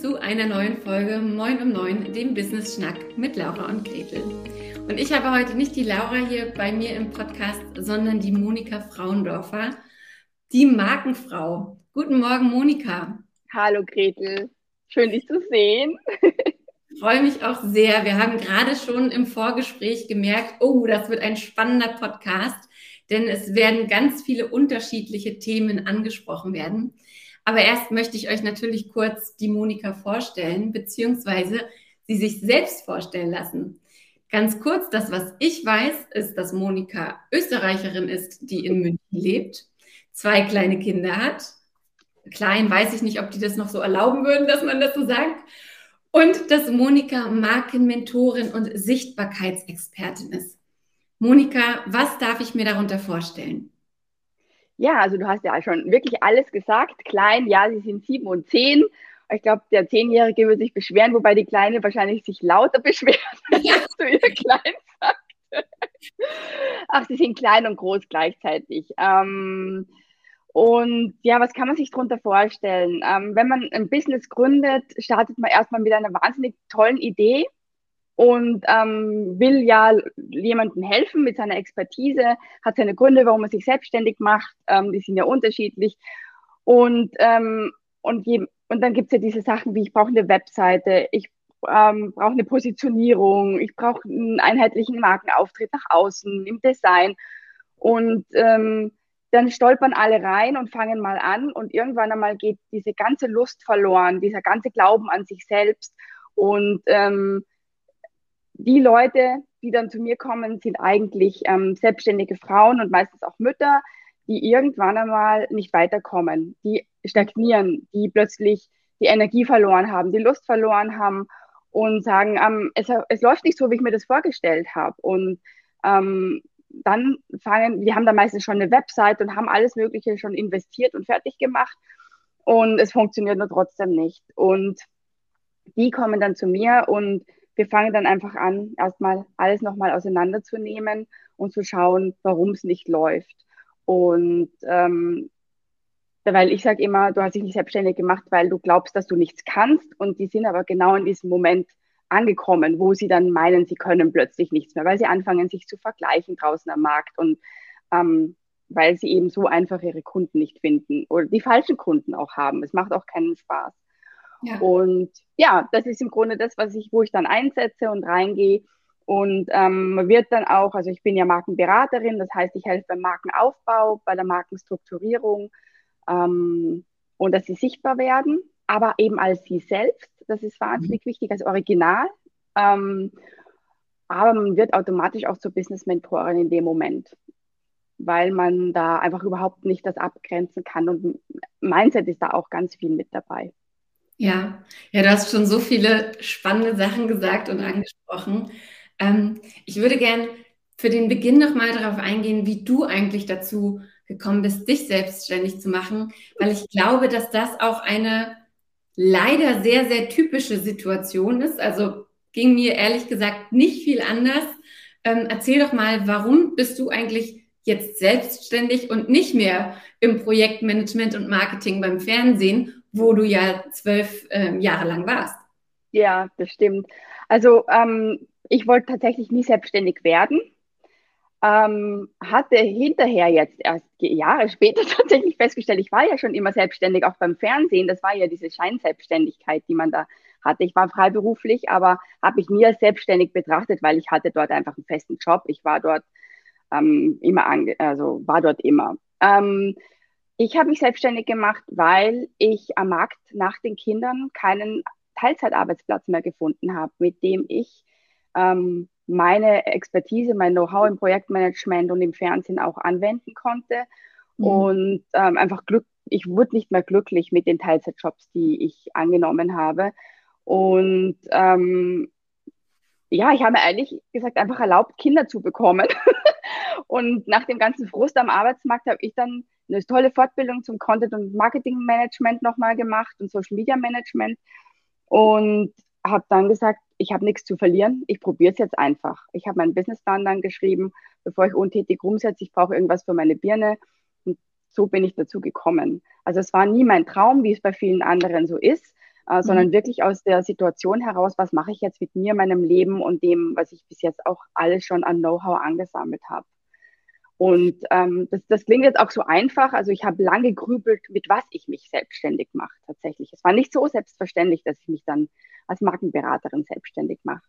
zu einer neuen Folge Moin um Neun, dem Business Schnack mit Laura und Gretel. Und ich habe heute nicht die Laura hier bei mir im Podcast, sondern die Monika Frauendorfer, die Markenfrau. Guten Morgen, Monika. Hallo, Gretel. Schön, dich zu sehen. Ich freue mich auch sehr. Wir haben gerade schon im Vorgespräch gemerkt, oh, das wird ein spannender Podcast, denn es werden ganz viele unterschiedliche Themen angesprochen werden. Aber erst möchte ich euch natürlich kurz die Monika vorstellen, beziehungsweise sie sich selbst vorstellen lassen. Ganz kurz, das, was ich weiß, ist, dass Monika Österreicherin ist, die in München lebt, zwei kleine Kinder hat. Klein weiß ich nicht, ob die das noch so erlauben würden, dass man das so sagt. Und dass Monika Markenmentorin und Sichtbarkeitsexpertin ist. Monika, was darf ich mir darunter vorstellen? Ja, also du hast ja schon wirklich alles gesagt. Klein, ja, sie sind sieben und zehn. Ich glaube, der Zehnjährige wird sich beschweren, wobei die Kleine wahrscheinlich sich lauter beschwert, ja. als du ihr klein sagt. Ach, sie sind klein und groß gleichzeitig. Ähm, und ja, was kann man sich darunter vorstellen? Ähm, wenn man ein Business gründet, startet man erstmal mit einer wahnsinnig tollen Idee und ähm, will ja jemandem helfen mit seiner Expertise, hat seine Gründe, warum er sich selbstständig macht, ähm, die sind ja unterschiedlich. Und, ähm, und, je, und dann gibt es ja diese Sachen wie, ich brauche eine Webseite, ich ähm, brauche eine Positionierung, ich brauche einen einheitlichen Markenauftritt nach außen, im Design. Und ähm, dann stolpern alle rein und fangen mal an und irgendwann einmal geht diese ganze Lust verloren, dieser ganze Glauben an sich selbst. Und ähm, die Leute, die dann zu mir kommen, sind eigentlich ähm, selbstständige Frauen und meistens auch Mütter, die irgendwann einmal nicht weiterkommen, die stagnieren, die plötzlich die Energie verloren haben, die Lust verloren haben und sagen, ähm, es, es läuft nicht so, wie ich mir das vorgestellt habe. Und ähm, dann fangen, die haben da meistens schon eine Website und haben alles Mögliche schon investiert und fertig gemacht und es funktioniert nur trotzdem nicht. Und die kommen dann zu mir und wir fangen dann einfach an, erstmal alles nochmal auseinanderzunehmen und zu schauen, warum es nicht läuft. Und ähm, weil ich sage immer, du hast dich nicht selbstständig gemacht, weil du glaubst, dass du nichts kannst. Und die sind aber genau in diesem Moment angekommen, wo sie dann meinen, sie können plötzlich nichts mehr, weil sie anfangen, sich zu vergleichen draußen am Markt und ähm, weil sie eben so einfach ihre Kunden nicht finden oder die falschen Kunden auch haben. Es macht auch keinen Spaß. Ja. Und ja, das ist im Grunde das, was ich, wo ich dann einsetze und reingehe. Und ähm, man wird dann auch, also ich bin ja Markenberaterin, das heißt, ich helfe beim Markenaufbau, bei der Markenstrukturierung ähm, und dass sie sichtbar werden, aber eben als sie selbst. Das ist wahnsinnig mhm. wichtig, als Original. Ähm, aber man wird automatisch auch zur Business-Mentorin in dem Moment, weil man da einfach überhaupt nicht das abgrenzen kann. Und Mindset ist da auch ganz viel mit dabei. Ja, ja, du hast schon so viele spannende Sachen gesagt und angesprochen. Ähm, ich würde gern für den Beginn nochmal darauf eingehen, wie du eigentlich dazu gekommen bist, dich selbstständig zu machen, weil ich glaube, dass das auch eine leider sehr, sehr typische Situation ist. Also ging mir ehrlich gesagt nicht viel anders. Ähm, erzähl doch mal, warum bist du eigentlich jetzt selbstständig und nicht mehr im Projektmanagement und Marketing beim Fernsehen wo du ja zwölf ähm, Jahre lang warst. Ja, das stimmt. Also ähm, ich wollte tatsächlich nie selbstständig werden. Ähm, hatte hinterher jetzt erst Jahre später tatsächlich festgestellt, ich war ja schon immer selbstständig, auch beim Fernsehen. Das war ja diese Scheinselbstständigkeit, die man da hatte. Ich war freiberuflich, aber habe mich nie als selbstständig betrachtet, weil ich hatte dort einfach einen festen Job. Ich war dort ähm, immer, also war dort immer. Ich habe mich selbstständig gemacht, weil ich am Markt nach den Kindern keinen Teilzeitarbeitsplatz mehr gefunden habe, mit dem ich ähm, meine Expertise, mein Know-how im Projektmanagement und im Fernsehen auch anwenden konnte. Mhm. Und ähm, einfach Glück, ich wurde nicht mehr glücklich mit den Teilzeitjobs, die ich angenommen habe. Und ähm, ja, ich habe mir ehrlich gesagt einfach erlaubt, Kinder zu bekommen. und nach dem ganzen Frust am Arbeitsmarkt habe ich dann eine tolle Fortbildung zum Content- und Marketing-Management nochmal gemacht und Social-Media-Management und habe dann gesagt, ich habe nichts zu verlieren, ich probiere es jetzt einfach. Ich habe meinen Businessplan dann geschrieben, bevor ich untätig rumsetze, ich brauche irgendwas für meine Birne und so bin ich dazu gekommen. Also es war nie mein Traum, wie es bei vielen anderen so ist, äh, sondern mhm. wirklich aus der Situation heraus, was mache ich jetzt mit mir, meinem Leben und dem, was ich bis jetzt auch alles schon an Know-how angesammelt habe. Und ähm, das, das klingt jetzt auch so einfach. Also ich habe lange grübelt, mit was ich mich selbstständig mache tatsächlich. Es war nicht so selbstverständlich, dass ich mich dann als Markenberaterin selbstständig mache.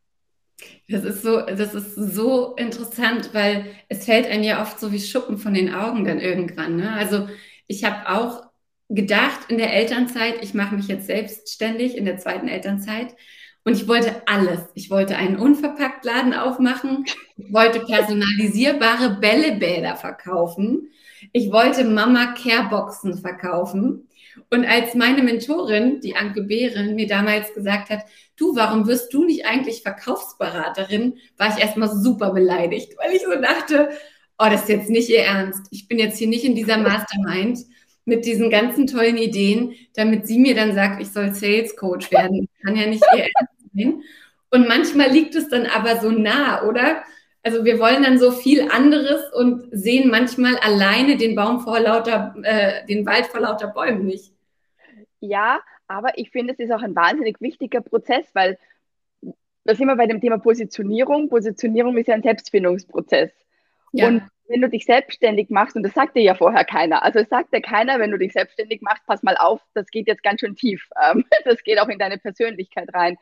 Das ist so, das ist so interessant, weil es fällt einem ja oft so wie Schuppen von den Augen dann irgendwann. Ne? Also ich habe auch gedacht in der Elternzeit, ich mache mich jetzt selbstständig in der zweiten Elternzeit. Und ich wollte alles. Ich wollte einen Unverpacktladen aufmachen. Ich wollte personalisierbare Bällebäder verkaufen. Ich wollte Mama Care Boxen verkaufen. Und als meine Mentorin, die Anke Behren, mir damals gesagt hat, du, warum wirst du nicht eigentlich Verkaufsberaterin, war ich erstmal super beleidigt, weil ich so dachte, oh, das ist jetzt nicht ihr Ernst. Ich bin jetzt hier nicht in dieser Mastermind mit diesen ganzen tollen Ideen, damit sie mir dann sagt, ich soll Sales Coach werden. Kann ja nicht ihr Ernst sein. Und manchmal liegt es dann aber so nah, oder? Also wir wollen dann so viel anderes und sehen manchmal alleine den Baum vor lauter, äh, den Wald vor lauter Bäumen nicht. Ja, aber ich finde, es ist auch ein wahnsinnig wichtiger Prozess, weil da sind wir bei dem Thema Positionierung. Positionierung ist ja ein Selbstfindungsprozess. Ja. Und wenn du dich selbstständig machst, und das sagt dir ja vorher keiner, also es sagt dir keiner, wenn du dich selbstständig machst, pass mal auf, das geht jetzt ganz schön tief. Das geht auch in deine Persönlichkeit rein.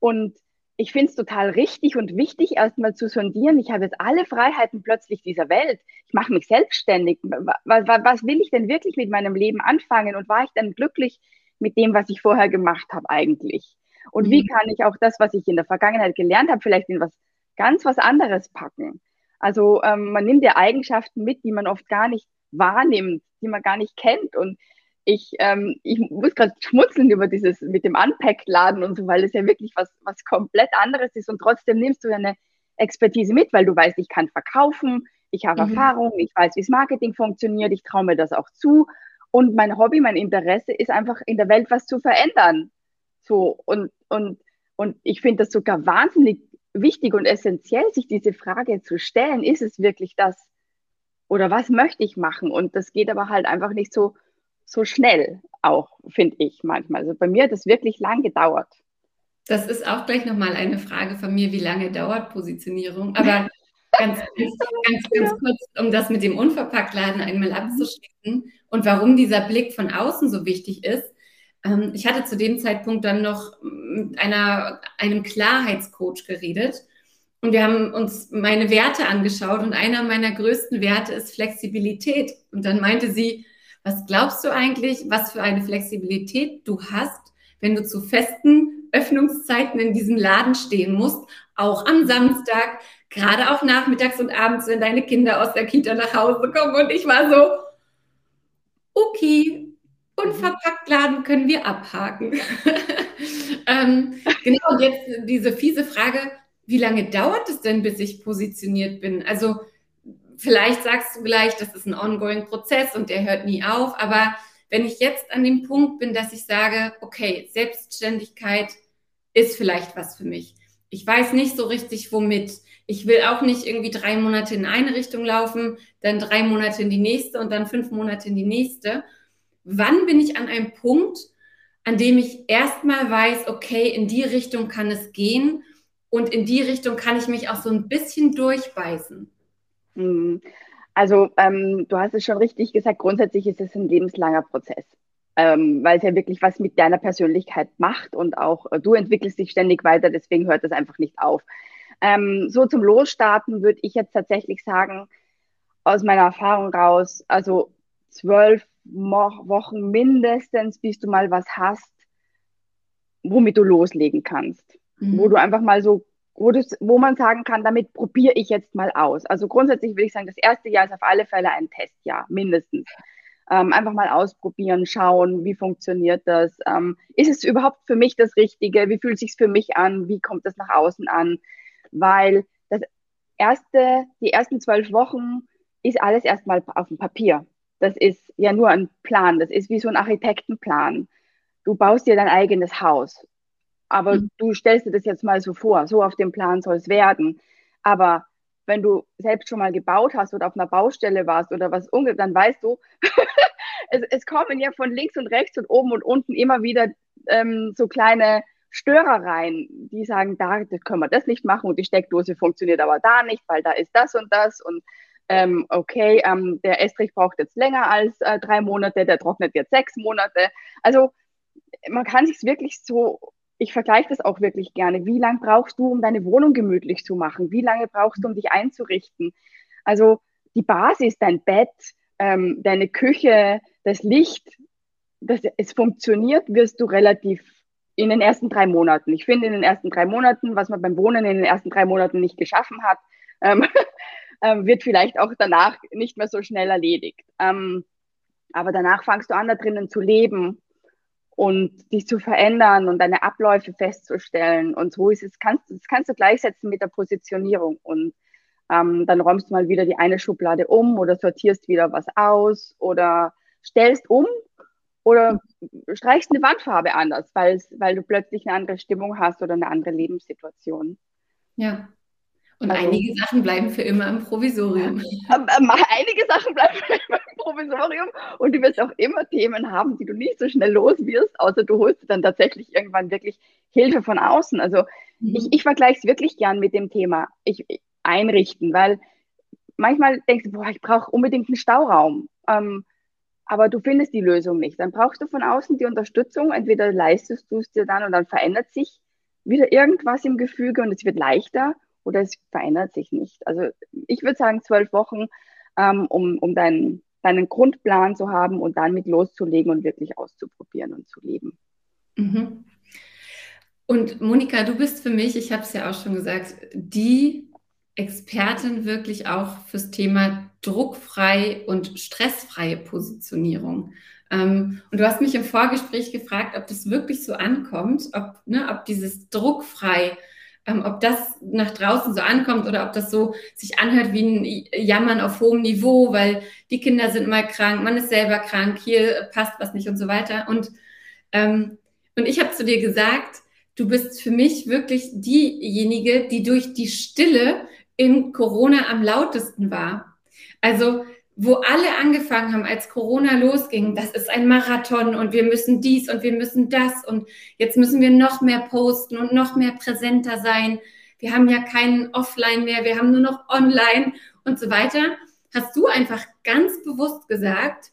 Und ich finde es total richtig und wichtig, erstmal zu sondieren. Ich habe jetzt alle Freiheiten plötzlich dieser Welt. Ich mache mich selbstständig. Was, was, will ich denn wirklich mit meinem Leben anfangen? Und war ich dann glücklich mit dem, was ich vorher gemacht habe eigentlich? Und mhm. wie kann ich auch das, was ich in der Vergangenheit gelernt habe, vielleicht in was ganz was anderes packen? Also ähm, man nimmt ja Eigenschaften mit, die man oft gar nicht wahrnimmt, die man gar nicht kennt. Und ich, ähm, ich muss gerade schmunzeln über dieses mit dem Unpack-Laden und so, weil es ja wirklich was, was komplett anderes ist. Und trotzdem nimmst du ja eine Expertise mit, weil du weißt, ich kann verkaufen, ich habe mhm. Erfahrung, ich weiß, wie das Marketing funktioniert, ich traue mir das auch zu. Und mein Hobby, mein Interesse ist einfach in der Welt was zu verändern. So, und, und, und ich finde das sogar wahnsinnig wichtig und essentiell, sich diese Frage zu stellen, ist es wirklich das oder was möchte ich machen? Und das geht aber halt einfach nicht so, so schnell auch, finde ich manchmal. Also bei mir hat das wirklich lang gedauert. Das ist auch gleich nochmal eine Frage von mir, wie lange dauert Positionierung? Aber ganz, ganz, ganz, ganz kurz, um das mit dem Unverpacktladen einmal abzuschließen und warum dieser Blick von außen so wichtig ist. Ähm, ich hatte zu dem Zeitpunkt dann noch mit einer, einem Klarheitscoach geredet und wir haben uns meine Werte angeschaut und einer meiner größten Werte ist Flexibilität. Und dann meinte sie, was glaubst du eigentlich, was für eine Flexibilität du hast, wenn du zu festen Öffnungszeiten in diesem Laden stehen musst, auch am Samstag, gerade auch nachmittags und abends, wenn deine Kinder aus der Kita nach Hause kommen. Und ich war so, okay, unverpackt Laden können wir abhaken. ähm, genau, und jetzt diese fiese Frage, wie lange dauert es denn, bis ich positioniert bin? Also vielleicht sagst du gleich, das ist ein ongoing Prozess und der hört nie auf, aber wenn ich jetzt an dem Punkt bin, dass ich sage, okay, Selbstständigkeit ist vielleicht was für mich. Ich weiß nicht so richtig, womit. Ich will auch nicht irgendwie drei Monate in eine Richtung laufen, dann drei Monate in die nächste und dann fünf Monate in die nächste, wann bin ich an einem Punkt, an dem ich erstmal weiß, okay, in die Richtung kann es gehen und in die Richtung kann ich mich auch so ein bisschen durchbeißen? Mhm. Also ähm, du hast es schon richtig gesagt, grundsätzlich ist es ein lebenslanger Prozess, ähm, weil es ja wirklich was mit deiner Persönlichkeit macht und auch äh, du entwickelst dich ständig weiter, deswegen hört das einfach nicht auf. Ähm, so zum Losstarten würde ich jetzt tatsächlich sagen, aus meiner Erfahrung raus, also zwölf Wochen mindestens, bis du mal was hast, womit du loslegen kannst. Mhm. Wo du einfach mal so, wo, wo man sagen kann, damit probiere ich jetzt mal aus. Also grundsätzlich würde ich sagen, das erste Jahr ist auf alle Fälle ein Testjahr, mindestens. Ähm, einfach mal ausprobieren, schauen, wie funktioniert das? Ähm, ist es überhaupt für mich das Richtige? Wie fühlt es sich für mich an? Wie kommt das nach außen an? Weil das erste, die ersten zwölf Wochen ist alles erstmal auf dem Papier. Das ist ja nur ein Plan. Das ist wie so ein Architektenplan. Du baust dir dein eigenes Haus. Aber mhm. du stellst dir das jetzt mal so vor. So auf dem Plan soll es werden. Aber wenn du selbst schon mal gebaut hast oder auf einer Baustelle warst oder was umgeht, dann weißt du, es, es kommen ja von links und rechts und oben und unten immer wieder ähm, so kleine Störereien, die sagen, da können wir das nicht machen und die Steckdose funktioniert aber da nicht, weil da ist das und das und ähm, okay, ähm, der Estrich braucht jetzt länger als äh, drei Monate, der trocknet jetzt sechs Monate. Also man kann sich wirklich so, ich vergleiche das auch wirklich gerne. Wie lange brauchst du, um deine Wohnung gemütlich zu machen? Wie lange brauchst du, um dich einzurichten? Also die Basis, dein Bett, ähm, deine Küche, das Licht, dass es funktioniert, wirst du relativ in den ersten drei Monaten. Ich finde in den ersten drei Monaten, was man beim Wohnen in den ersten drei Monaten nicht geschaffen hat, ähm, ähm, wird vielleicht auch danach nicht mehr so schnell erledigt. Ähm, aber danach fangst du an, da drinnen zu leben und dich zu verändern und deine Abläufe festzustellen. Und so ist es, kannst, das kannst du gleichsetzen mit der Positionierung. Und ähm, dann räumst du mal wieder die eine Schublade um oder sortierst wieder was aus oder stellst um oder streichst eine Wandfarbe anders, weil, du plötzlich eine andere Stimmung hast oder eine andere Lebenssituation. Ja. Und also, einige Sachen bleiben für immer im Provisorium. Einige Sachen bleiben für immer im Provisorium und du wirst auch immer Themen haben, die du nicht so schnell los wirst, außer du holst dann tatsächlich irgendwann wirklich Hilfe von außen. Also mhm. ich, ich vergleiche es wirklich gern mit dem Thema ich, einrichten, weil manchmal denkst du, boah, ich brauche unbedingt einen Stauraum. Ähm, aber du findest die Lösung nicht. Dann brauchst du von außen die Unterstützung. Entweder leistest du es dir dann und dann verändert sich wieder irgendwas im Gefüge und es wird leichter oder es verändert sich nicht. Also ich würde sagen zwölf Wochen, ähm, um, um deinen, deinen Grundplan zu haben und dann mit loszulegen und wirklich auszuprobieren und zu leben. Mhm. Und Monika, du bist für mich, ich habe es ja auch schon gesagt, die Expertin wirklich auch fürs Thema druckfrei und stressfreie Positionierung. Ähm, und du hast mich im Vorgespräch gefragt, ob das wirklich so ankommt, ob, ne, ob dieses druckfrei, ähm, ob das nach draußen so ankommt oder ob das so sich anhört wie ein Jammern auf hohem Niveau, weil die Kinder sind mal krank, man ist selber krank, hier passt was nicht und so weiter. Und, ähm, und ich habe zu dir gesagt, du bist für mich wirklich diejenige, die durch die Stille in Corona am lautesten war. Also wo alle angefangen haben, als Corona losging, das ist ein Marathon und wir müssen dies und wir müssen das und jetzt müssen wir noch mehr posten und noch mehr präsenter sein. Wir haben ja keinen Offline mehr, wir haben nur noch Online und so weiter. Hast du einfach ganz bewusst gesagt,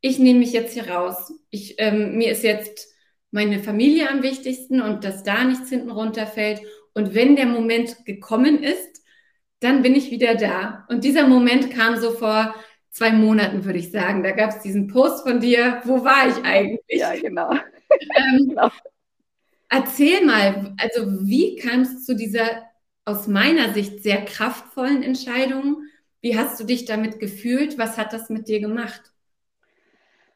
ich nehme mich jetzt hier raus. Ich, ähm, mir ist jetzt meine Familie am wichtigsten und dass da nichts hinten runterfällt. Und wenn der Moment gekommen ist, dann bin ich wieder da. Und dieser Moment kam so vor zwei Monaten, würde ich sagen. Da gab es diesen Post von dir. Wo war ich eigentlich? Ja, genau. Ähm, genau. Erzähl mal, also wie kam es zu dieser aus meiner Sicht sehr kraftvollen Entscheidung? Wie hast du dich damit gefühlt? Was hat das mit dir gemacht?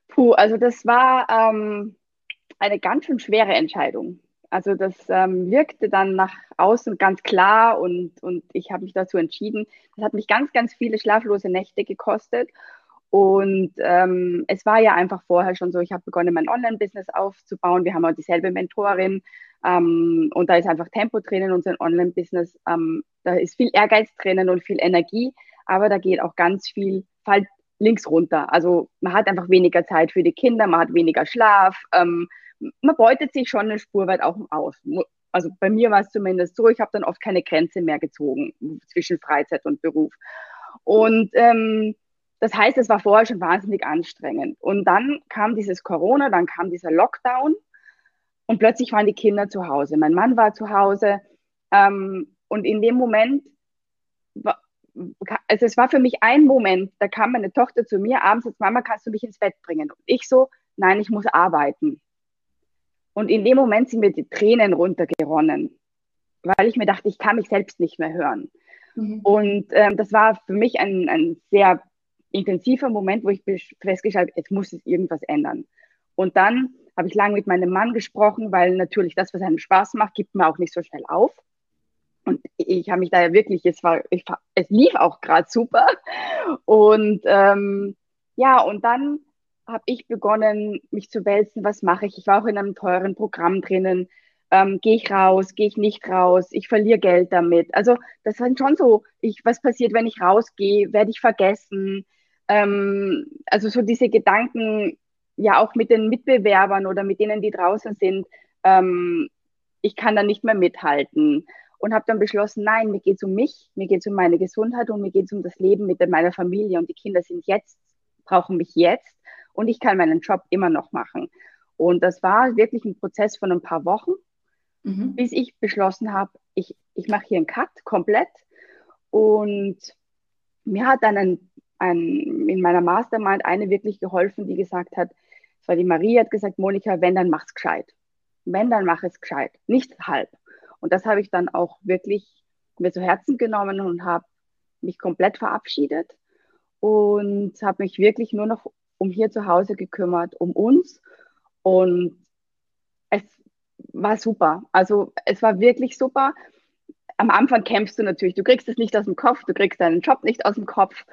Puh, also das war ähm, eine ganz schön schwere Entscheidung. Also das ähm, wirkte dann nach außen ganz klar und, und ich habe mich dazu entschieden. Das hat mich ganz, ganz viele schlaflose Nächte gekostet. Und ähm, es war ja einfach vorher schon so, ich habe begonnen, mein Online-Business aufzubauen. Wir haben auch dieselbe Mentorin ähm, und da ist einfach Tempo drinnen, unser Online-Business. Ähm, da ist viel Ehrgeiz drinnen und viel Energie, aber da geht auch ganz viel Fall links runter. Also man hat einfach weniger Zeit für die Kinder, man hat weniger Schlaf. Ähm, man beutet sich schon eine Spur weit auch aus. Also bei mir war es zumindest so, ich habe dann oft keine Grenze mehr gezogen zwischen Freizeit und Beruf. Und ähm, das heißt, es war vorher schon wahnsinnig anstrengend. Und dann kam dieses Corona, dann kam dieser Lockdown und plötzlich waren die Kinder zu Hause. Mein Mann war zu Hause. Ähm, und in dem Moment, also es war für mich ein Moment, da kam meine Tochter zu mir abends, jetzt Mama, kannst du mich ins Bett bringen? Und ich so, nein, ich muss arbeiten. Und in dem Moment sind mir die Tränen runtergeronnen, weil ich mir dachte, ich kann mich selbst nicht mehr hören. Mhm. Und ähm, das war für mich ein, ein sehr intensiver Moment, wo ich festgestellt habe, jetzt muss es irgendwas ändern. Und dann habe ich lange mit meinem Mann gesprochen, weil natürlich das, was einem Spaß macht, gibt man auch nicht so schnell auf. Und ich habe mich da ja wirklich, es war, ich, es lief auch gerade super. Und ähm, ja, und dann habe ich begonnen, mich zu wälzen, was mache ich? Ich war auch in einem teuren Programm drinnen. Ähm, gehe ich raus, gehe ich nicht raus, ich verliere Geld damit. Also das sind schon so, ich, was passiert, wenn ich rausgehe, werde ich vergessen. Ähm, also so diese Gedanken, ja auch mit den Mitbewerbern oder mit denen, die draußen sind, ähm, ich kann da nicht mehr mithalten. Und habe dann beschlossen, nein, mir geht es um mich, mir geht es um meine Gesundheit und mir geht es um das Leben mit meiner Familie. Und die Kinder sind jetzt, brauchen mich jetzt und ich kann meinen Job immer noch machen. Und das war wirklich ein Prozess von ein paar Wochen, mhm. bis ich beschlossen habe, ich, ich mache hier einen Cut komplett. Und mir hat dann ein, ein, in meiner Mastermind eine wirklich geholfen, die gesagt hat, das war die Marie, hat gesagt, Monika, wenn, dann mach's gescheit. Wenn, dann mach es gescheit, nicht halb. Und das habe ich dann auch wirklich mir zu Herzen genommen und habe mich komplett verabschiedet und habe mich wirklich nur noch um hier zu Hause gekümmert, um uns. Und es war super. Also es war wirklich super. Am Anfang kämpfst du natürlich. Du kriegst es nicht aus dem Kopf, du kriegst deinen Job nicht aus dem Kopf.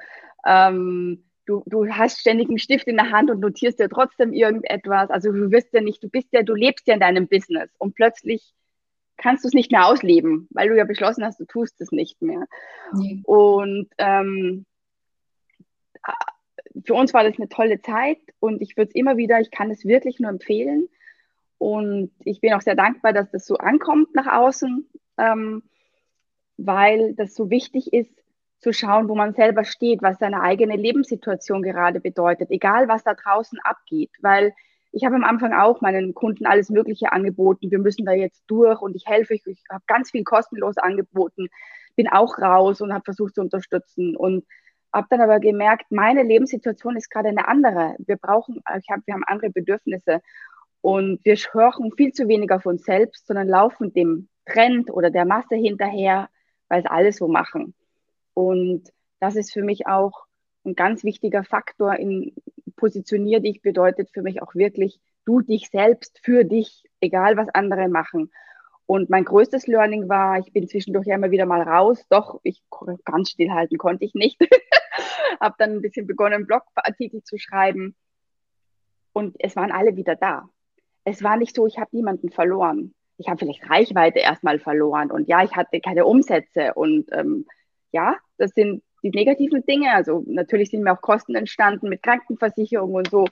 Ähm, du, du hast ständig einen Stift in der Hand und notierst dir trotzdem irgendetwas. Also du wirst ja nicht, du bist ja, du lebst ja in deinem Business und plötzlich kannst du es nicht mehr ausleben, weil du ja beschlossen hast, du tust es nicht mehr. Nee. Und ähm, für uns war das eine tolle Zeit und ich würde es immer wieder, ich kann es wirklich nur empfehlen. Und ich bin auch sehr dankbar, dass das so ankommt nach außen, ähm, weil das so wichtig ist, zu schauen, wo man selber steht, was seine eigene Lebenssituation gerade bedeutet, egal was da draußen abgeht. Weil ich habe am Anfang auch meinen Kunden alles Mögliche angeboten. Wir müssen da jetzt durch und ich helfe euch. Ich habe ganz viel kostenlos angeboten, bin auch raus und habe versucht zu unterstützen. Und habe dann aber gemerkt, meine Lebenssituation ist gerade eine andere. Wir brauchen, ich hab, wir haben andere Bedürfnisse und wir hören viel zu wenig auf uns selbst, sondern laufen dem Trend oder der Masse hinterher, weil es alles so machen. Und das ist für mich auch ein ganz wichtiger Faktor in Positionier dich bedeutet für mich auch wirklich, du dich selbst für dich, egal was andere machen. Und mein größtes Learning war, ich bin zwischendurch ja immer wieder mal raus, doch ich ganz stillhalten konnte ich nicht. habe dann ein bisschen begonnen, Blogartikel zu schreiben. Und es waren alle wieder da. Es war nicht so, ich habe niemanden verloren. Ich habe vielleicht Reichweite erstmal verloren und ja, ich hatte keine Umsätze und ähm, ja, das sind die negativen Dinge. Also natürlich sind mir auch Kosten entstanden mit Krankenversicherung und so.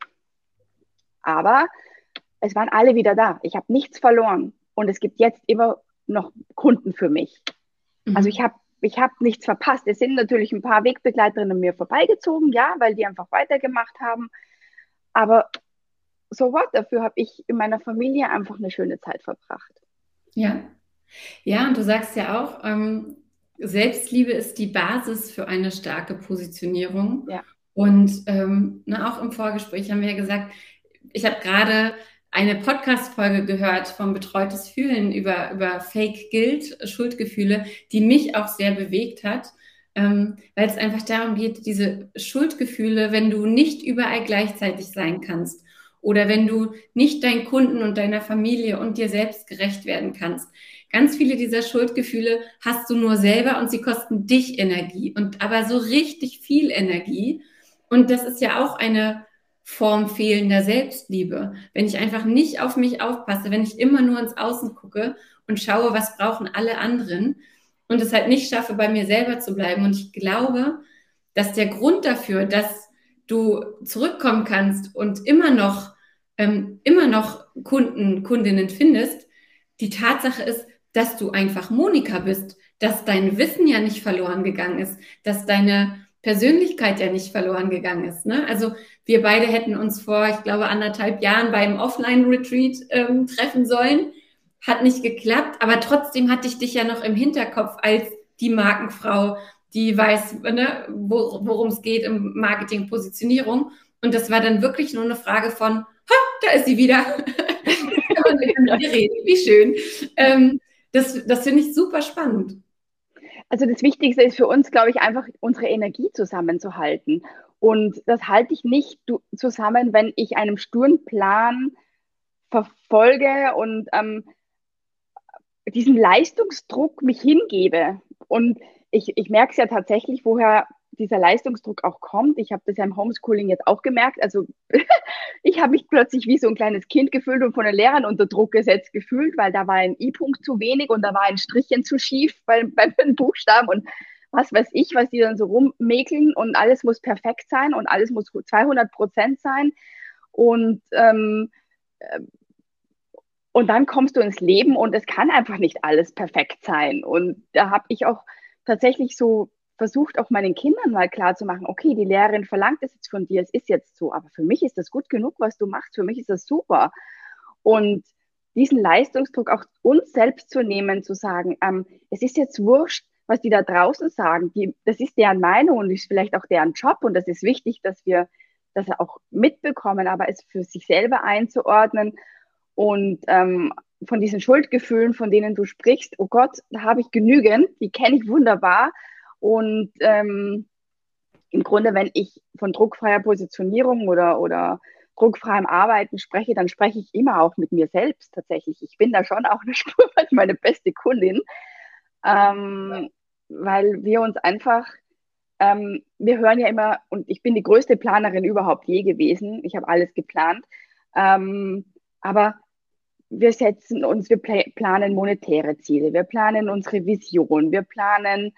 Aber es waren alle wieder da. Ich habe nichts verloren und es gibt jetzt immer noch Kunden für mich. Mhm. Also ich habe ich habe nichts verpasst. Es sind natürlich ein paar Wegbegleiterinnen mir vorbeigezogen, ja, weil die einfach weitergemacht haben. Aber so what, dafür habe ich in meiner Familie einfach eine schöne Zeit verbracht. Ja. Ja, und du sagst ja auch, ähm, Selbstliebe ist die Basis für eine starke Positionierung. Ja. Und ähm, na, auch im Vorgespräch haben wir ja gesagt, ich habe gerade eine Podcast-Folge gehört vom Betreutes Fühlen über, über Fake Guilt, Schuldgefühle, die mich auch sehr bewegt hat, ähm, weil es einfach darum geht, diese Schuldgefühle, wenn du nicht überall gleichzeitig sein kannst oder wenn du nicht deinen Kunden und deiner Familie und dir selbst gerecht werden kannst. Ganz viele dieser Schuldgefühle hast du nur selber und sie kosten dich Energie und aber so richtig viel Energie. Und das ist ja auch eine Form fehlender Selbstliebe. Wenn ich einfach nicht auf mich aufpasse, wenn ich immer nur ins Außen gucke und schaue, was brauchen alle anderen und es halt nicht schaffe, bei mir selber zu bleiben. Und ich glaube, dass der Grund dafür, dass du zurückkommen kannst und immer noch, ähm, immer noch Kunden, Kundinnen findest, die Tatsache ist, dass du einfach Monika bist, dass dein Wissen ja nicht verloren gegangen ist, dass deine Persönlichkeit ja nicht verloren gegangen ist. Ne? Also wir beide hätten uns vor, ich glaube, anderthalb Jahren beim Offline-Retreat ähm, treffen sollen. Hat nicht geklappt, aber trotzdem hatte ich dich ja noch im Hinterkopf als die Markenfrau, die weiß, ne, worum es geht im Marketing, Positionierung. Und das war dann wirklich nur eine Frage von, ha, da ist sie wieder. Und wir reden, wie schön. Ähm, das das finde ich super spannend. Also das Wichtigste ist für uns, glaube ich, einfach unsere Energie zusammenzuhalten. Und das halte ich nicht zusammen, wenn ich einem Stundenplan verfolge und ähm, diesen Leistungsdruck mich hingebe. Und ich, ich merke es ja tatsächlich, woher dieser Leistungsdruck auch kommt. Ich habe das ja im Homeschooling jetzt auch gemerkt. Also ich habe mich plötzlich wie so ein kleines Kind gefühlt und von den Lehrern unter Druck gesetzt gefühlt, weil da war ein I-Punkt zu wenig und da war ein Strichchen zu schief bei, den Buchstaben und was weiß ich, was die dann so rummäkeln und alles muss perfekt sein und alles muss 200 Prozent sein. Und, ähm, äh, und dann kommst du ins Leben und es kann einfach nicht alles perfekt sein. Und da habe ich auch tatsächlich so versucht, auch meinen Kindern mal klar zu machen, okay, die Lehrerin verlangt es jetzt von dir, es ist jetzt so, aber für mich ist das gut genug, was du machst, für mich ist das super. Und diesen Leistungsdruck auch uns selbst zu nehmen, zu sagen, ähm, es ist jetzt wurscht, was die da draußen sagen. Die, das ist deren Meinung und ist vielleicht auch deren Job und das ist wichtig, dass wir das auch mitbekommen, aber es für sich selber einzuordnen und ähm, von diesen Schuldgefühlen, von denen du sprichst, oh Gott, da habe ich genügend, die kenne ich wunderbar. Und ähm, im Grunde, wenn ich von druckfreier Positionierung oder, oder druckfreiem Arbeiten spreche, dann spreche ich immer auch mit mir selbst tatsächlich. Ich bin da schon auch eine Spur meine beste Kundin, ähm, weil wir uns einfach, ähm, wir hören ja immer, und ich bin die größte Planerin überhaupt je gewesen, ich habe alles geplant, ähm, aber wir setzen uns, wir planen monetäre Ziele, wir planen unsere Vision, wir planen,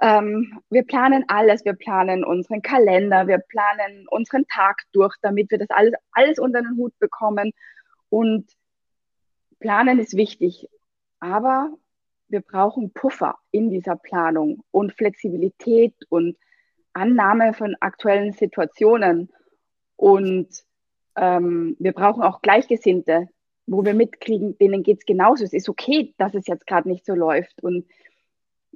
ähm, wir planen alles, wir planen unseren Kalender, wir planen unseren Tag durch, damit wir das alles, alles unter den Hut bekommen. Und planen ist wichtig, aber wir brauchen Puffer in dieser Planung und Flexibilität und Annahme von aktuellen Situationen. Und ähm, wir brauchen auch Gleichgesinnte, wo wir mitkriegen, denen geht es genauso. Es ist okay, dass es jetzt gerade nicht so läuft. Und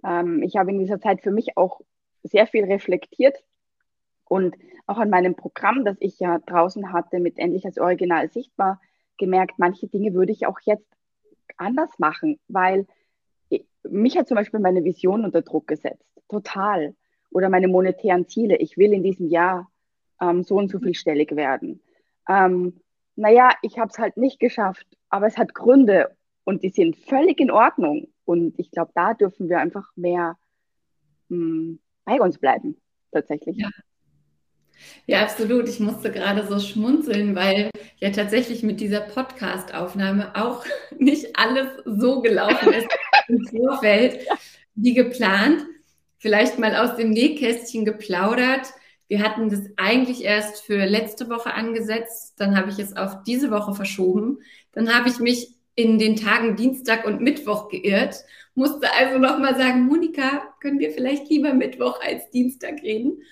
ähm, ich habe in dieser Zeit für mich auch sehr viel reflektiert und auch an meinem Programm, das ich ja draußen hatte, mit Endlich als Original sichtbar, gemerkt, manche Dinge würde ich auch jetzt anders machen, weil mich hat zum Beispiel meine Vision unter Druck gesetzt, total. Oder meine monetären Ziele. Ich will in diesem Jahr ähm, so und so viel stellig werden. Ähm, naja, ich habe es halt nicht geschafft, aber es hat Gründe und die sind völlig in Ordnung. Und ich glaube, da dürfen wir einfach mehr mh, hm, bei uns bleiben, tatsächlich. Ja. Ja, absolut. Ich musste gerade so schmunzeln, weil ja tatsächlich mit dieser Podcast-Aufnahme auch nicht alles so gelaufen ist im Vorfeld wie geplant. Vielleicht mal aus dem Nähkästchen geplaudert. Wir hatten das eigentlich erst für letzte Woche angesetzt, dann habe ich es auf diese Woche verschoben. Dann habe ich mich in den Tagen Dienstag und Mittwoch geirrt, musste also nochmal sagen, Monika, können wir vielleicht lieber Mittwoch als Dienstag reden?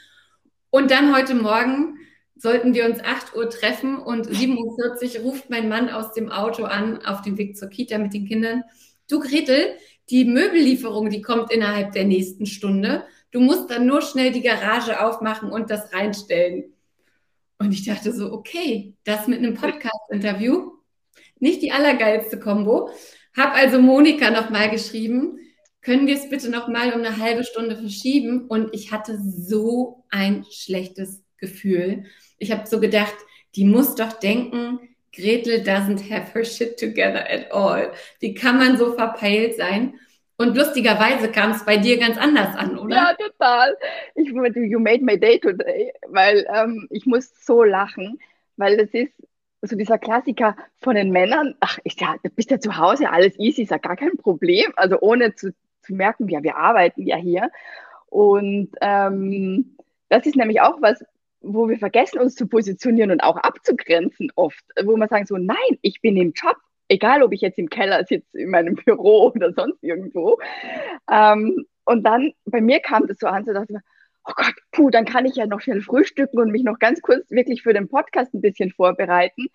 Und dann heute Morgen sollten wir uns 8 Uhr treffen und 7.40 Uhr ruft mein Mann aus dem Auto an, auf dem Weg zur Kita mit den Kindern. Du, Gretel, die Möbellieferung, die kommt innerhalb der nächsten Stunde. Du musst dann nur schnell die Garage aufmachen und das reinstellen. Und ich dachte so, okay, das mit einem Podcast-Interview, nicht die allergeilste Kombo. Hab also Monika nochmal geschrieben, können wir es bitte nochmal um eine halbe Stunde verschieben? Und ich hatte so ein schlechtes Gefühl. Ich habe so gedacht, die muss doch denken, Gretel doesn't have her shit together at all. Wie kann man so verpeilt sein? Und lustigerweise kam es bei dir ganz anders an, oder? Ja, total. Ich you made my day today, weil ähm, ich muss so lachen, weil das ist so dieser Klassiker von den Männern. Ach, ich ja, du bist ja zu Hause, alles easy, ist ja gar kein Problem. Also ohne zu, zu merken, ja, wir arbeiten ja hier. Und ähm, das ist nämlich auch was, wo wir vergessen, uns zu positionieren und auch abzugrenzen oft, wo wir sagen so, nein, ich bin im Job, egal ob ich jetzt im Keller sitze, in meinem Büro oder sonst irgendwo. Ähm, und dann, bei mir kam das so an, so dachte ich, oh Gott, puh, dann kann ich ja noch schnell frühstücken und mich noch ganz kurz wirklich für den Podcast ein bisschen vorbereiten.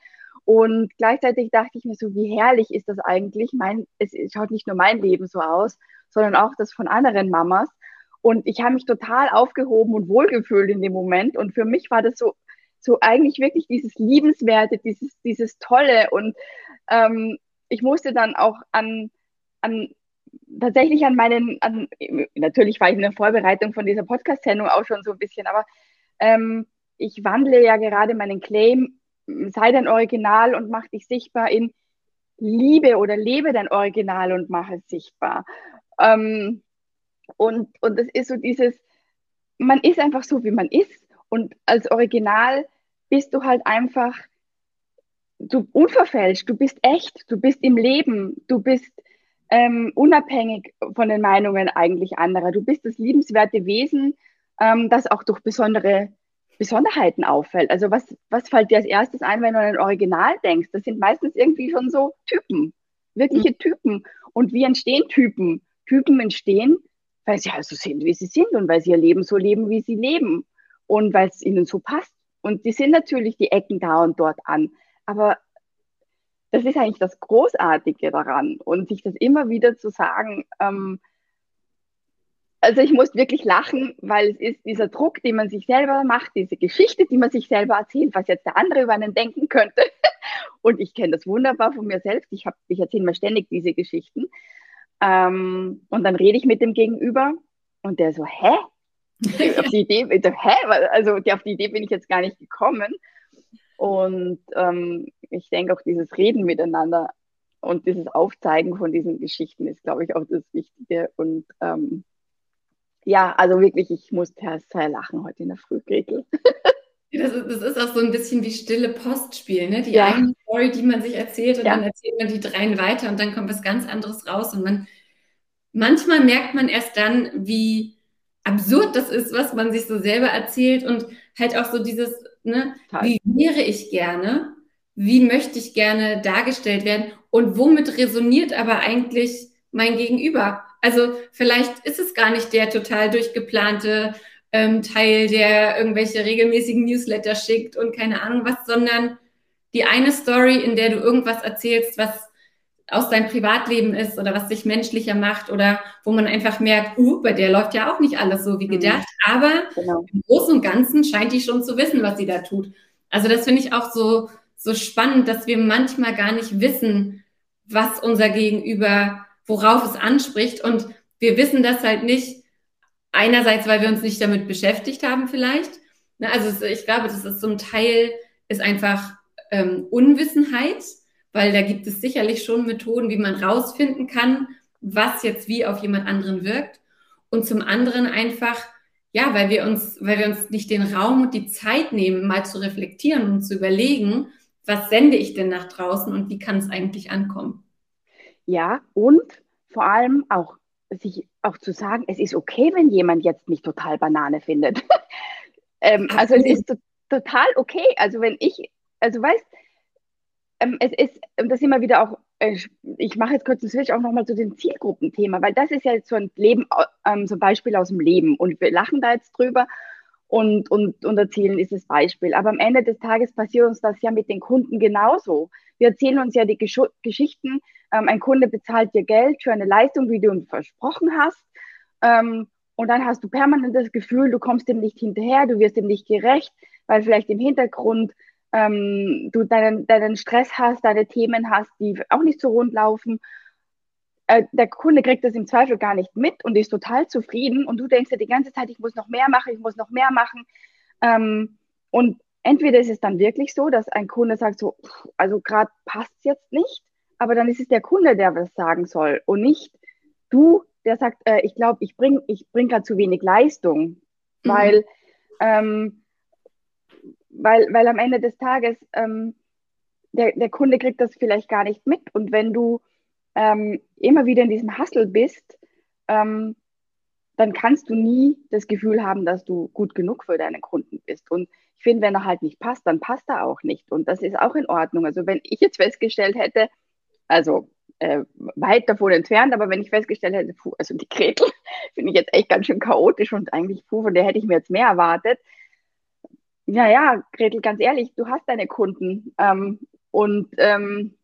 Und gleichzeitig dachte ich mir so, wie herrlich ist das eigentlich? Mein, es schaut nicht nur mein Leben so aus, sondern auch das von anderen Mamas. Und ich habe mich total aufgehoben und wohlgefühlt in dem Moment. Und für mich war das so, so eigentlich wirklich dieses Liebenswerte, dieses, dieses Tolle. Und ähm, ich musste dann auch an, an tatsächlich an meinen, an, natürlich war ich in der Vorbereitung von dieser Podcast-Sendung auch schon so ein bisschen, aber ähm, ich wandle ja gerade meinen Claim, sei dein Original und mach dich sichtbar in Liebe oder lebe dein Original und mach es sichtbar. Ähm, und, und das ist so dieses, man ist einfach so, wie man ist. Und als Original bist du halt einfach du unverfälscht, du bist echt, du bist im Leben, du bist ähm, unabhängig von den Meinungen eigentlich anderer. Du bist das liebenswerte Wesen, ähm, das auch durch besondere Besonderheiten auffällt. Also was, was fällt dir als erstes ein, wenn du an ein Original denkst? Das sind meistens irgendwie schon so Typen, wirkliche mhm. Typen. Und wie entstehen Typen? Typen entstehen, weil sie halt so sind, wie sie sind und weil sie ihr Leben so leben, wie sie leben und weil es ihnen so passt. Und die sind natürlich die Ecken da und dort an. Aber das ist eigentlich das Großartige daran und sich das immer wieder zu sagen, ähm, also ich muss wirklich lachen, weil es ist dieser Druck, den man sich selber macht, diese Geschichte, die man sich selber erzählt, was jetzt der andere über einen denken könnte. Und ich kenne das wunderbar von mir selbst. Ich, ich erzähle mir ständig diese Geschichten. Ähm, und dann rede ich mit dem Gegenüber und der so, hä? auf die Idee, hä? Also auf die Idee bin ich jetzt gar nicht gekommen. Und ähm, ich denke auch dieses Reden miteinander und dieses Aufzeigen von diesen Geschichten ist, glaube ich, auch das Wichtige. Und ähm, ja, also wirklich, ich musste sehr lachen heute in der Früh, Gretel. Das ist, das ist, auch so ein bisschen wie stille Postspiel, ne? Die ja. eine Story, die man sich erzählt und ja. dann erzählt man die dreien weiter und dann kommt was ganz anderes raus. Und man manchmal merkt man erst dann, wie absurd das ist, was man sich so selber erzählt und halt auch so dieses, ne, wie wäre ich gerne, wie möchte ich gerne dargestellt werden? Und womit resoniert aber eigentlich mein Gegenüber? Also vielleicht ist es gar nicht der total durchgeplante ähm, Teil, der irgendwelche regelmäßigen Newsletter schickt und keine Ahnung was, sondern die eine Story, in der du irgendwas erzählst, was aus deinem Privatleben ist oder was dich menschlicher macht oder wo man einfach merkt, uh, bei der läuft ja auch nicht alles so wie mhm. gedacht, mhm. aber genau. im Großen und Ganzen scheint die schon zu wissen, was sie da tut. Also das finde ich auch so, so spannend, dass wir manchmal gar nicht wissen, was unser Gegenüber, worauf es anspricht und wir wissen das halt nicht, einerseits, weil wir uns nicht damit beschäftigt haben vielleicht. Ne, also ich glaube, das ist so ein Teil, ist einfach ähm, Unwissenheit, weil da gibt es sicherlich schon Methoden, wie man rausfinden kann, was jetzt wie auf jemand anderen wirkt. Und zum anderen einfach, ja, weil wir uns, weil wir uns nicht den Raum und die Zeit nehmen, mal zu reflektieren und zu überlegen, was sende ich denn nach draußen und wie kann es eigentlich ankommen? Ja, und vor allem auch sich auch zu sagen, es ist okay, wenn jemand jetzt nicht total Banane findet. ähm, also es ist to total okay. Also wenn ich, also weißt, ähm, es ist, und das immer wieder auch, äh, ich mache jetzt kurz einen Switch auch nochmal zu dem Zielgruppenthema, weil das ist ja jetzt so ein Leben, ähm, so ein Beispiel aus dem Leben und wir lachen da jetzt drüber und, und, und erzählen dieses Beispiel. Aber am Ende des Tages passiert uns das ja mit den Kunden genauso. Wir erzählen uns ja die Gesch Geschichten, ähm, ein Kunde bezahlt dir Geld für eine Leistung, wie du ihm versprochen hast. Ähm, und dann hast du permanent das Gefühl, du kommst dem nicht hinterher, du wirst dem nicht gerecht, weil vielleicht im Hintergrund ähm, du deinen, deinen Stress hast, deine Themen hast, die auch nicht so rund laufen. Äh, der Kunde kriegt das im Zweifel gar nicht mit und ist total zufrieden und du denkst dir die ganze Zeit, ich muss noch mehr machen, ich muss noch mehr machen. Ähm, und entweder ist es dann wirklich so, dass ein Kunde sagt so, also gerade passt es jetzt nicht, aber dann ist es der Kunde, der was sagen soll und nicht du, der sagt, äh, ich glaube, ich bringe ich bring gerade zu wenig Leistung, mhm. weil ähm, weil, weil am Ende des Tages ähm, der, der Kunde kriegt das vielleicht gar nicht mit. Und wenn du ähm, immer wieder in diesem Hustle bist, ähm, dann kannst du nie das Gefühl haben, dass du gut genug für deinen Kunden bist. Und ich finde, wenn er halt nicht passt, dann passt er auch nicht. Und das ist auch in Ordnung. Also wenn ich jetzt festgestellt hätte, also äh, weit davon entfernt, aber wenn ich festgestellt hätte, puh, also die Gretel finde ich jetzt echt ganz schön chaotisch und eigentlich, puh, von der hätte ich mir jetzt mehr erwartet, ja, ja, Gretel, ganz ehrlich, du hast deine Kunden. Ähm, und ähm,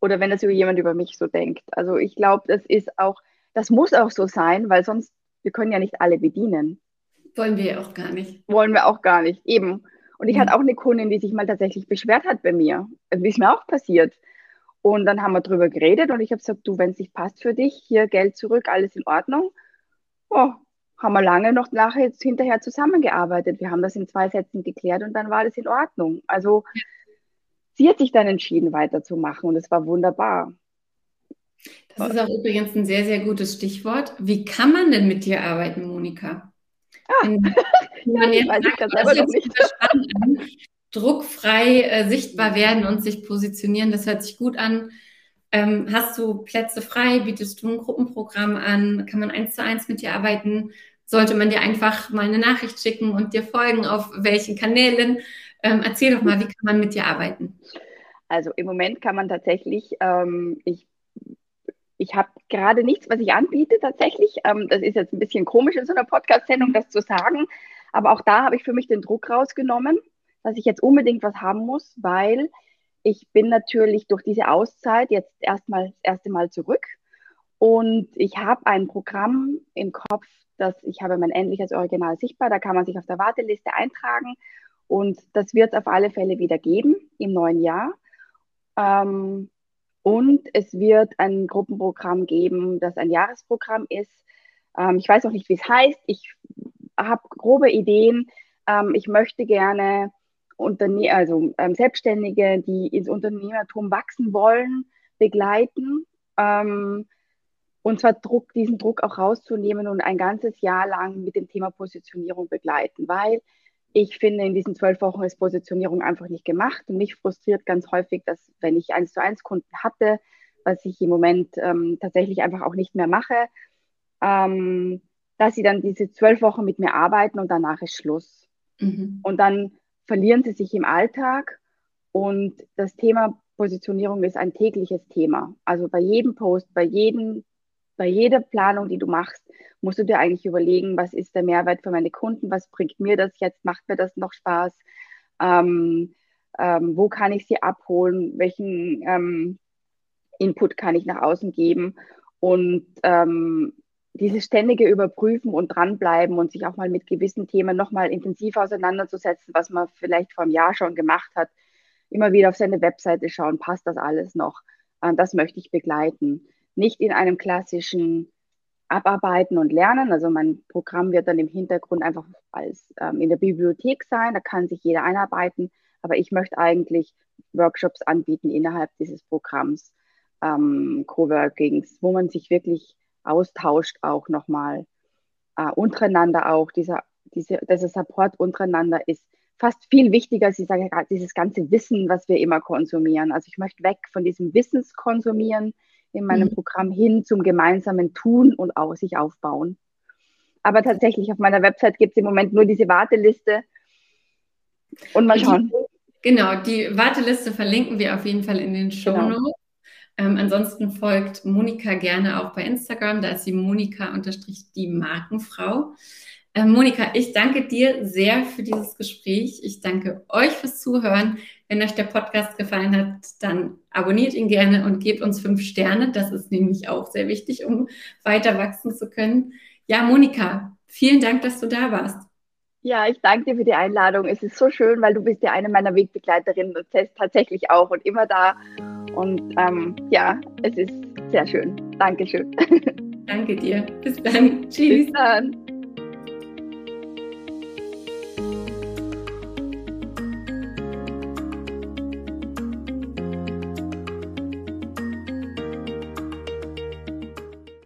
oder wenn das über jemand über mich so denkt. Also ich glaube, das ist auch, das muss auch so sein, weil sonst, wir können ja nicht alle bedienen. Wollen wir ja auch gar nicht. Wollen wir auch gar nicht, eben. Und ich mhm. hatte auch eine Kundin, die sich mal tatsächlich beschwert hat bei mir. Also, wie es mir auch passiert. Und dann haben wir drüber geredet und ich habe gesagt, du, wenn es nicht passt für dich, hier Geld zurück, alles in Ordnung. Oh, haben wir lange noch nachher jetzt hinterher zusammengearbeitet. Wir haben das in zwei Sätzen geklärt und dann war das in Ordnung. Also sie hat sich dann entschieden, weiterzumachen und es war wunderbar. Das ist auch übrigens ein sehr, sehr gutes Stichwort. Wie kann man denn mit dir arbeiten, Monika? Ah. Wenn, wenn man jetzt sagt, das, sich an, druckfrei äh, sichtbar werden und sich positionieren, das hört sich gut an. Ähm, hast du Plätze frei? Bietest du ein Gruppenprogramm an? Kann man eins zu eins mit dir arbeiten? Sollte man dir einfach mal eine Nachricht schicken und dir folgen, auf welchen Kanälen? Ähm, erzähl doch mal, wie kann man mit dir arbeiten? Also im Moment kann man tatsächlich, ähm, ich, ich habe gerade nichts, was ich anbiete tatsächlich. Ähm, das ist jetzt ein bisschen komisch in so einer Podcast-Sendung, das zu sagen. Aber auch da habe ich für mich den Druck rausgenommen, dass ich jetzt unbedingt was haben muss, weil ich bin natürlich durch diese Auszeit jetzt erstmal das erste Mal zurück. Und ich habe ein Programm im Kopf, das ich habe mein endliches Original sichtbar. Da kann man sich auf der Warteliste eintragen. Und das wird es auf alle Fälle wieder geben im neuen Jahr. Ähm, und es wird ein Gruppenprogramm geben, das ein Jahresprogramm ist. Ähm, ich weiß noch nicht, wie es heißt. Ich habe grobe Ideen. Ähm, ich möchte gerne Unterne also ähm, Selbstständige, die ins Unternehmertum wachsen wollen, begleiten. Und zwar Druck, diesen Druck auch rauszunehmen und ein ganzes Jahr lang mit dem Thema Positionierung begleiten, weil ich finde, in diesen zwölf Wochen ist Positionierung einfach nicht gemacht. Und mich frustriert ganz häufig, dass wenn ich eins zu eins Kunden hatte, was ich im Moment ähm, tatsächlich einfach auch nicht mehr mache, ähm, dass sie dann diese zwölf Wochen mit mir arbeiten und danach ist Schluss. Mhm. Und dann verlieren sie sich im Alltag und das Thema Positionierung ist ein tägliches Thema. Also bei jedem Post, bei jedem bei jeder Planung, die du machst, musst du dir eigentlich überlegen, was ist der Mehrwert für meine Kunden, was bringt mir das jetzt, macht mir das noch Spaß, ähm, ähm, wo kann ich sie abholen, welchen ähm, Input kann ich nach außen geben und ähm, dieses ständige Überprüfen und dranbleiben und sich auch mal mit gewissen Themen nochmal intensiv auseinanderzusetzen, was man vielleicht vor einem Jahr schon gemacht hat, immer wieder auf seine Webseite schauen, passt das alles noch, äh, das möchte ich begleiten nicht in einem klassischen Abarbeiten und Lernen. Also mein Programm wird dann im Hintergrund einfach als ähm, in der Bibliothek sein, da kann sich jeder einarbeiten, aber ich möchte eigentlich Workshops anbieten innerhalb dieses Programms, ähm, Coworkings, wo man sich wirklich austauscht, auch nochmal äh, untereinander auch. Dieser, diese, dieser Support untereinander ist fast viel wichtiger als dieser, dieses ganze Wissen, was wir immer konsumieren. Also ich möchte weg von diesem Wissenskonsumieren in meinem mhm. Programm hin zum gemeinsamen Tun und auch sich aufbauen. Aber tatsächlich auf meiner Website gibt es im Moment nur diese Warteliste. Und mal schauen. Genau, die Warteliste verlinken wir auf jeden Fall in den Show Notes. Genau. Ähm, ansonsten folgt Monika gerne auch bei Instagram. Da ist sie Monika unterstrich die Markenfrau. Äh, Monika, ich danke dir sehr für dieses Gespräch. Ich danke euch fürs Zuhören. Wenn euch der Podcast gefallen hat, dann abonniert ihn gerne und gebt uns fünf Sterne. Das ist nämlich auch sehr wichtig, um weiter wachsen zu können. Ja, Monika, vielen Dank, dass du da warst. Ja, ich danke dir für die Einladung. Es ist so schön, weil du bist ja eine meiner Wegbegleiterinnen und tatsächlich auch und immer da. Und ähm, ja, es ist sehr schön. Dankeschön. Danke dir. Bis dann. Tschüss. Bis dann.